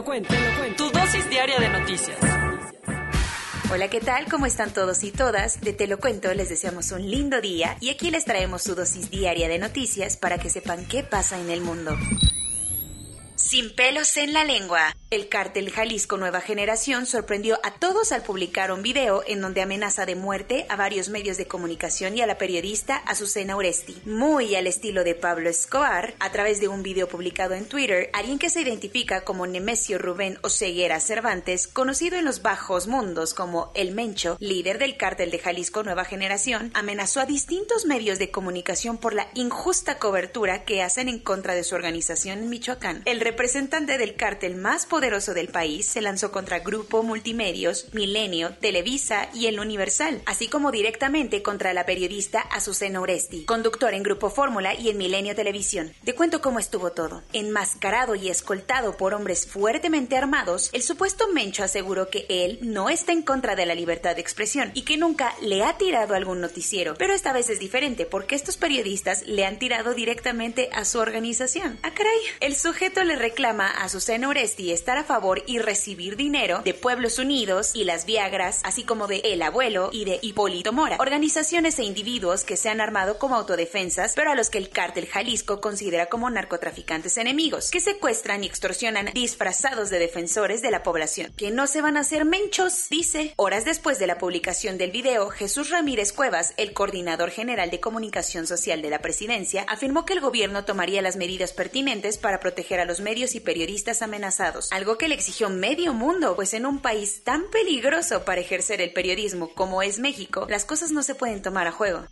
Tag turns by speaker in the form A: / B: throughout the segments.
A: Lo cuento. Tu dosis diaria de noticias.
B: Hola, ¿qué tal? ¿Cómo están todos y todas? De Te lo cuento, les deseamos un lindo día y aquí les traemos su dosis diaria de noticias para que sepan qué pasa en el mundo. Sin pelos en la lengua. El cártel Jalisco Nueva Generación sorprendió a todos al publicar un video en donde amenaza de muerte a varios medios de comunicación y a la periodista Azucena Oresti. Muy al estilo de Pablo Escobar, a través de un video publicado en Twitter, alguien que se identifica como Nemesio Rubén Oseguera Cervantes, conocido en los bajos mundos como El Mencho, líder del cártel de Jalisco Nueva Generación, amenazó a distintos medios de comunicación por la injusta cobertura que hacen en contra de su organización en Michoacán. El representante del cártel más poderoso del país se lanzó contra Grupo Multimedios, Milenio, Televisa y El Universal, así como directamente contra la periodista Azucena Oresti, conductor en Grupo Fórmula y en Milenio Televisión. Te cuento cómo estuvo todo. Enmascarado y escoltado por hombres fuertemente armados, el supuesto Mencho aseguró que él no está en contra de la libertad de expresión y que nunca le ha tirado algún noticiero. Pero esta vez es diferente porque estos periodistas le han tirado directamente a su organización. Ah, caray. El sujeto le reclama a Azucena Oresti estar a favor y recibir dinero de Pueblos Unidos y las Viagras, así como de El Abuelo y de Hipólito Mora, organizaciones e individuos que se han armado como autodefensas, pero a los que el cártel Jalisco considera como narcotraficantes enemigos, que secuestran y extorsionan disfrazados de defensores de la población, que no se van a hacer menchos, dice. Horas después de la publicación del video, Jesús Ramírez Cuevas, el coordinador general de comunicación social de la presidencia, afirmó que el gobierno tomaría las medidas pertinentes para proteger a los medios y periodistas amenazados, algo que le exigió medio mundo, pues en un país tan peligroso para ejercer el periodismo como es México, las cosas no se pueden tomar a juego.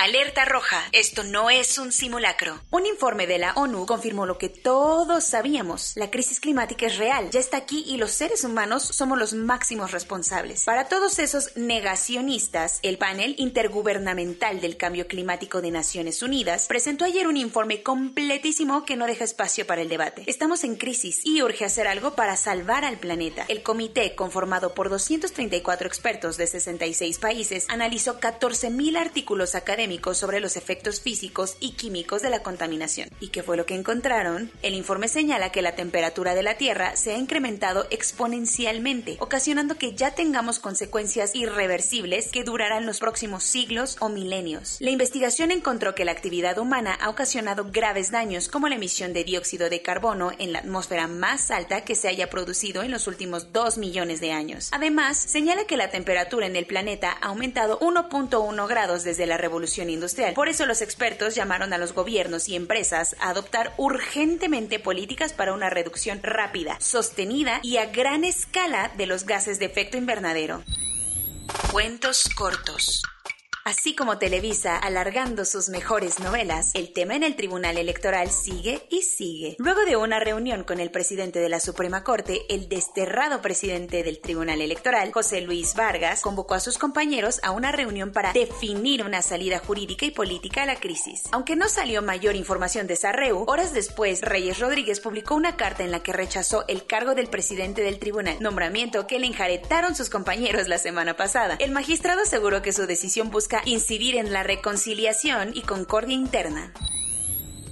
B: Alerta roja. Esto no es un simulacro. Un informe de la ONU confirmó lo que todos sabíamos. La crisis climática es real, ya está aquí y los seres humanos somos los máximos responsables. Para todos esos negacionistas, el panel intergubernamental del cambio climático de Naciones Unidas presentó ayer un informe completísimo que no deja espacio para el debate. Estamos en crisis y urge hacer algo para salvar al planeta. El comité, conformado por 234 expertos de 66 países, analizó 14.000 artículos académicos sobre los efectos físicos y químicos de la contaminación. ¿Y qué fue lo que encontraron? El informe señala que la temperatura de la Tierra se ha incrementado exponencialmente, ocasionando que ya tengamos consecuencias irreversibles que durarán los próximos siglos o milenios. La investigación encontró que la actividad humana ha ocasionado graves daños como la emisión de dióxido de carbono en la atmósfera más alta que se haya producido en los últimos 2 millones de años. Además, señala que la temperatura en el planeta ha aumentado 1.1 grados desde la revolución industrial. Por eso los expertos llamaron a los gobiernos y empresas a adoptar urgentemente políticas para una reducción rápida, sostenida y a gran escala de los gases de efecto invernadero. Cuentos cortos. Así como Televisa alargando sus mejores novelas, el tema en el Tribunal Electoral sigue y sigue. Luego de una reunión con el presidente de la Suprema Corte, el desterrado presidente del Tribunal Electoral, José Luis Vargas, convocó a sus compañeros a una reunión para definir una salida jurídica y política a la crisis. Aunque no salió mayor información de esa reu, horas después, Reyes Rodríguez publicó una carta en la que rechazó el cargo del presidente del tribunal, nombramiento que le enjaretaron sus compañeros la semana pasada. El magistrado aseguró que su decisión busca incidir en la reconciliación y concordia interna.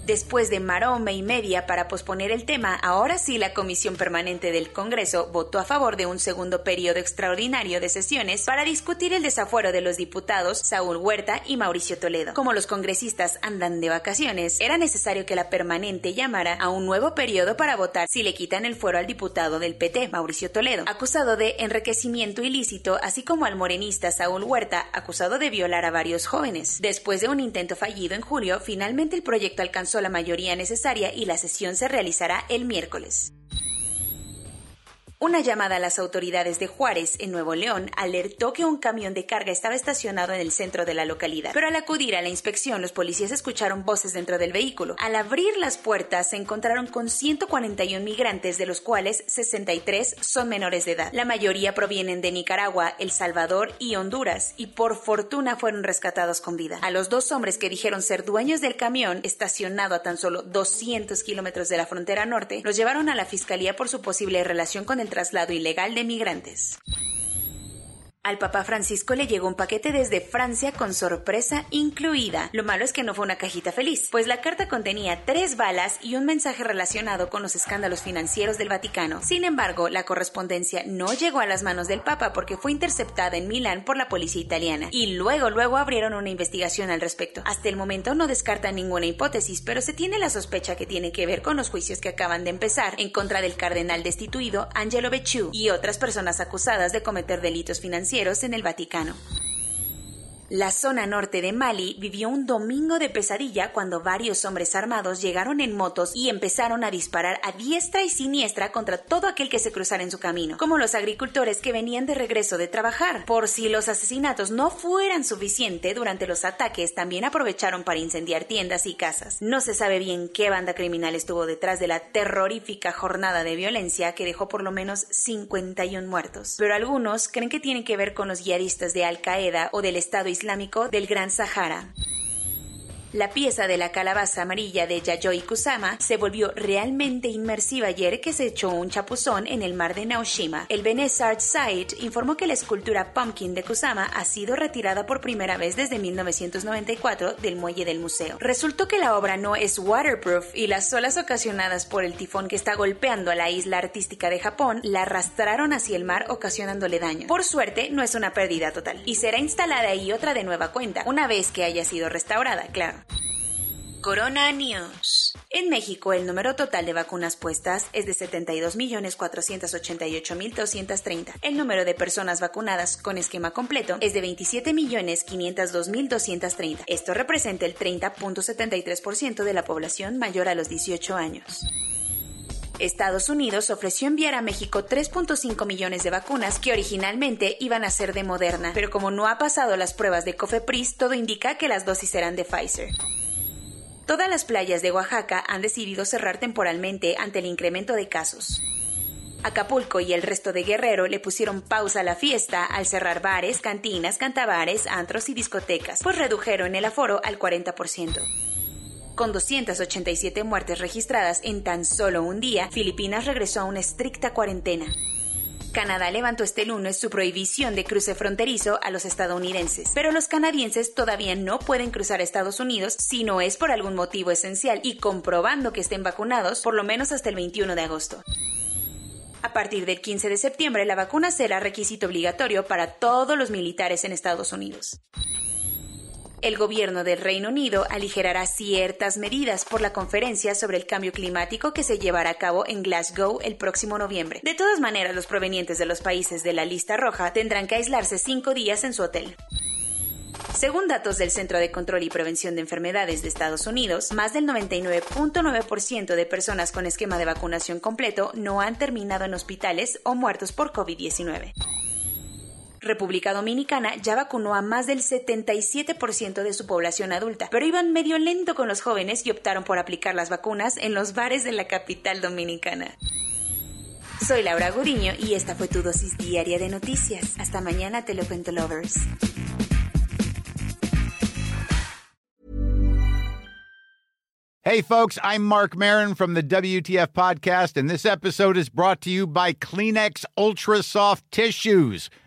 B: Después de maroma y media para posponer el tema, ahora sí la Comisión Permanente del Congreso votó a favor de un segundo periodo extraordinario de sesiones para discutir el desafuero de los diputados Saúl Huerta y Mauricio Toledo. Como los congresistas andan de vacaciones, era necesario que la permanente llamara a un nuevo periodo para votar si le quitan el fuero al diputado del PT, Mauricio Toledo, acusado de enriquecimiento ilícito, así como al morenista Saúl Huerta, acusado de violar a varios jóvenes. Después de un intento fallido en julio, finalmente el proyecto alcanzó la mayoría necesaria y la sesión se realizará el miércoles. Una llamada a las autoridades de Juárez, en Nuevo León, alertó que un camión de carga estaba estacionado en el centro de la localidad. Pero al acudir a la inspección, los policías escucharon voces dentro del vehículo. Al abrir las puertas, se encontraron con 141 migrantes, de los cuales 63 son menores de edad. La mayoría provienen de Nicaragua, El Salvador y Honduras, y por fortuna fueron rescatados con vida. A los dos hombres que dijeron ser dueños del camión, estacionado a tan solo 200 kilómetros de la frontera norte, los llevaron a la fiscalía por su posible relación con el traslado ilegal de migrantes. Al Papa Francisco le llegó un paquete desde Francia con sorpresa incluida. Lo malo es que no fue una cajita feliz, pues la carta contenía tres balas y un mensaje relacionado con los escándalos financieros del Vaticano. Sin embargo, la correspondencia no llegó a las manos del Papa porque fue interceptada en Milán por la policía italiana y luego luego abrieron una investigación al respecto. Hasta el momento no descartan ninguna hipótesis, pero se tiene la sospecha que tiene que ver con los juicios que acaban de empezar en contra del cardenal destituido Angelo Becciu y otras personas acusadas de cometer delitos en el Vaticano. La zona norte de Mali vivió un domingo de pesadilla cuando varios hombres armados llegaron en motos y empezaron a disparar a diestra y siniestra contra todo aquel que se cruzara en su camino, como los agricultores que venían de regreso de trabajar. Por si los asesinatos no fueran suficiente, durante los ataques también aprovecharon para incendiar tiendas y casas. No se sabe bien qué banda criminal estuvo detrás de la terrorífica jornada de violencia que dejó por lo menos 51 muertos, pero algunos creen que tiene que ver con los guiaristas de Al Qaeda o del Estado Islámico del Gran Sahara. La pieza de la calabaza amarilla de Yayoi Kusama se volvió realmente inmersiva ayer que se echó un chapuzón en el mar de Naoshima. El Venice Art Site informó que la escultura Pumpkin de Kusama ha sido retirada por primera vez desde 1994 del muelle del museo. Resultó que la obra no es waterproof y las olas ocasionadas por el tifón que está golpeando a la isla artística de Japón la arrastraron hacia el mar ocasionándole daño. Por suerte, no es una pérdida total y será instalada ahí otra de nueva cuenta, una vez que haya sido restaurada, claro. Corona News. En México, el número total de vacunas puestas es de 72.488.230. El número de personas vacunadas con esquema completo es de 27.502.230. Esto representa el 30.73% de la población mayor a los 18 años. Estados Unidos ofreció enviar a México 3.5 millones de vacunas que originalmente iban a ser de Moderna, pero como no ha pasado las pruebas de Cofepris, todo indica que las dosis serán de Pfizer. Todas las playas de Oaxaca han decidido cerrar temporalmente ante el incremento de casos. Acapulco y el resto de Guerrero le pusieron pausa a la fiesta al cerrar bares, cantinas, cantabares, antros y discotecas, pues redujeron el aforo al 40%. Con 287 muertes registradas en tan solo un día, Filipinas regresó a una estricta cuarentena. Canadá levantó este lunes su prohibición de cruce fronterizo a los estadounidenses, pero los canadienses todavía no pueden cruzar a Estados Unidos si no es por algún motivo esencial y comprobando que estén vacunados por lo menos hasta el 21 de agosto. A partir del 15 de septiembre, la vacuna será requisito obligatorio para todos los militares en Estados Unidos el gobierno del Reino Unido aligerará ciertas medidas por la conferencia sobre el cambio climático que se llevará a cabo en Glasgow el próximo noviembre. De todas maneras, los provenientes de los países de la lista roja tendrán que aislarse cinco días en su hotel. Según datos del Centro de Control y Prevención de Enfermedades de Estados Unidos, más del 99.9% de personas con esquema de vacunación completo no han terminado en hospitales o muertos por COVID-19. República Dominicana ya vacunó a más del 77% de su población adulta, pero iban medio lento con los jóvenes y optaron por aplicar las vacunas en los bares de la capital dominicana. Soy Laura Guriño y esta fue tu dosis diaria de noticias. Hasta mañana, te lo cuento, lovers.
C: Hey, folks, I'm Mark Marin from the WTF Podcast, and this episode is brought to you by Kleenex Ultra Soft Tissues